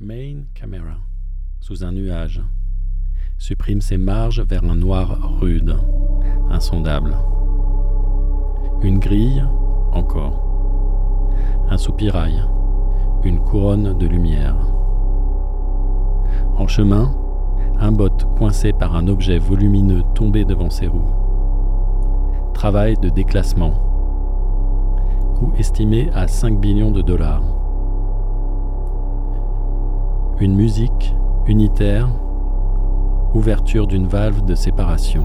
Main Camera, sous un nuage, supprime ses marges vers un noir rude, insondable. Une grille, encore. Un soupirail, une couronne de lumière. En chemin, un bot coincé par un objet volumineux tombé devant ses roues. Travail de déclassement. Coût estimé à 5 billions de dollars. Une musique unitaire, ouverture d'une valve de séparation.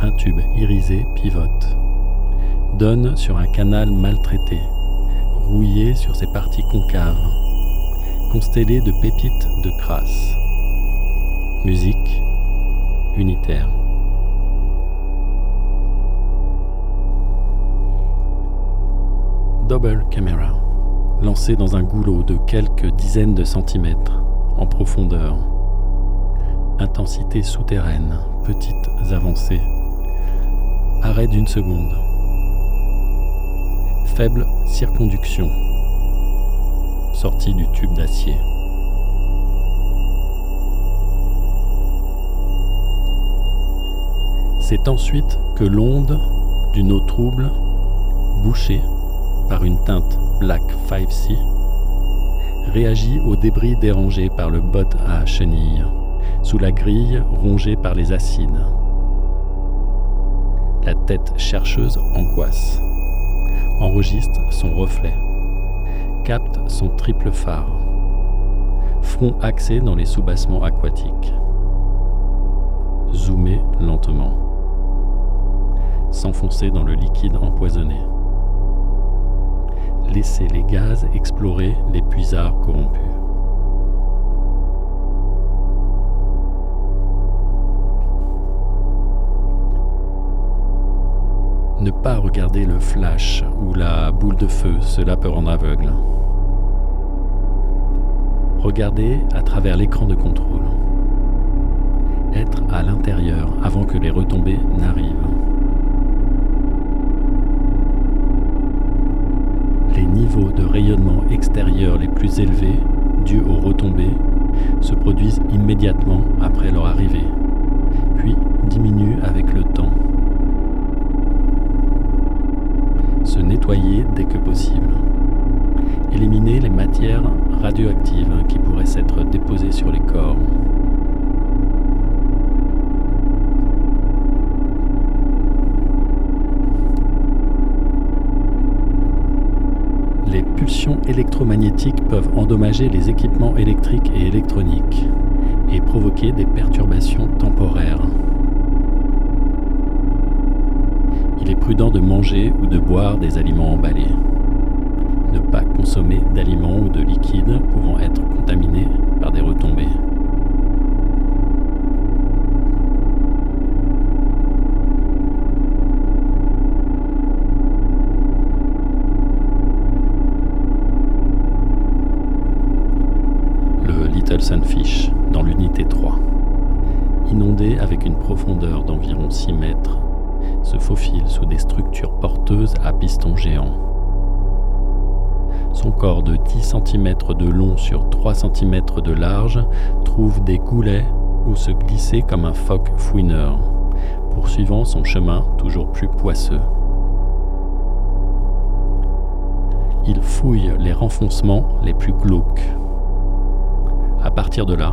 Un tube irisé pivote, donne sur un canal maltraité, rouillé sur ses parties concaves constellé de pépites de crasse. Musique unitaire. Double camera, lancé dans un goulot de quelques dizaines de centimètres en profondeur. Intensité souterraine, petites avancées. Arrêt d'une seconde. Faible circonduction sortie du tube d'acier. C'est ensuite que l'onde d'une eau trouble, bouchée par une teinte Black 5C, réagit aux débris dérangés par le bot à chenilles, sous la grille rongée par les acides. La tête chercheuse angoisse, enregistre son reflet capte son triple phare, front axé dans les soubassements aquatiques. Zoomer lentement, s'enfoncer dans le liquide empoisonné. Laisser les gaz explorer les puisards corrompus. Ne pas regarder le flash ou la boule de feu, cela peut rendre aveugle. Regarder à travers l'écran de contrôle. Être à l'intérieur avant que les retombées n'arrivent. De rayonnement extérieur les plus élevés, dus aux retombées, se produisent immédiatement après leur arrivée, puis diminuent avec le temps. Se nettoyer dès que possible. Éliminer les matières radioactives qui pourraient s'être déposées sur les corps. Électromagnétiques peuvent endommager les équipements électriques et électroniques et provoquer des perturbations temporaires. Il est prudent de manger ou de boire des aliments emballés. Ne pas consommer d'aliments ou de liquides Dans l'unité 3, inondé avec une profondeur d'environ 6 mètres, se faufile sous des structures porteuses à pistons géants. Son corps de 10 cm de long sur 3 cm de large trouve des goulets où se glisser comme un phoque fouineur, poursuivant son chemin toujours plus poisseux. Il fouille les renfoncements les plus glauques. À partir de là,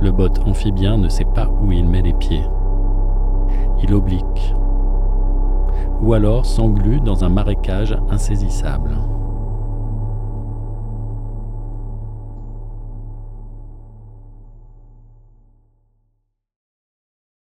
le bot amphibien ne sait pas où il met les pieds. Il oblique, ou alors s'englue dans un marécage insaisissable.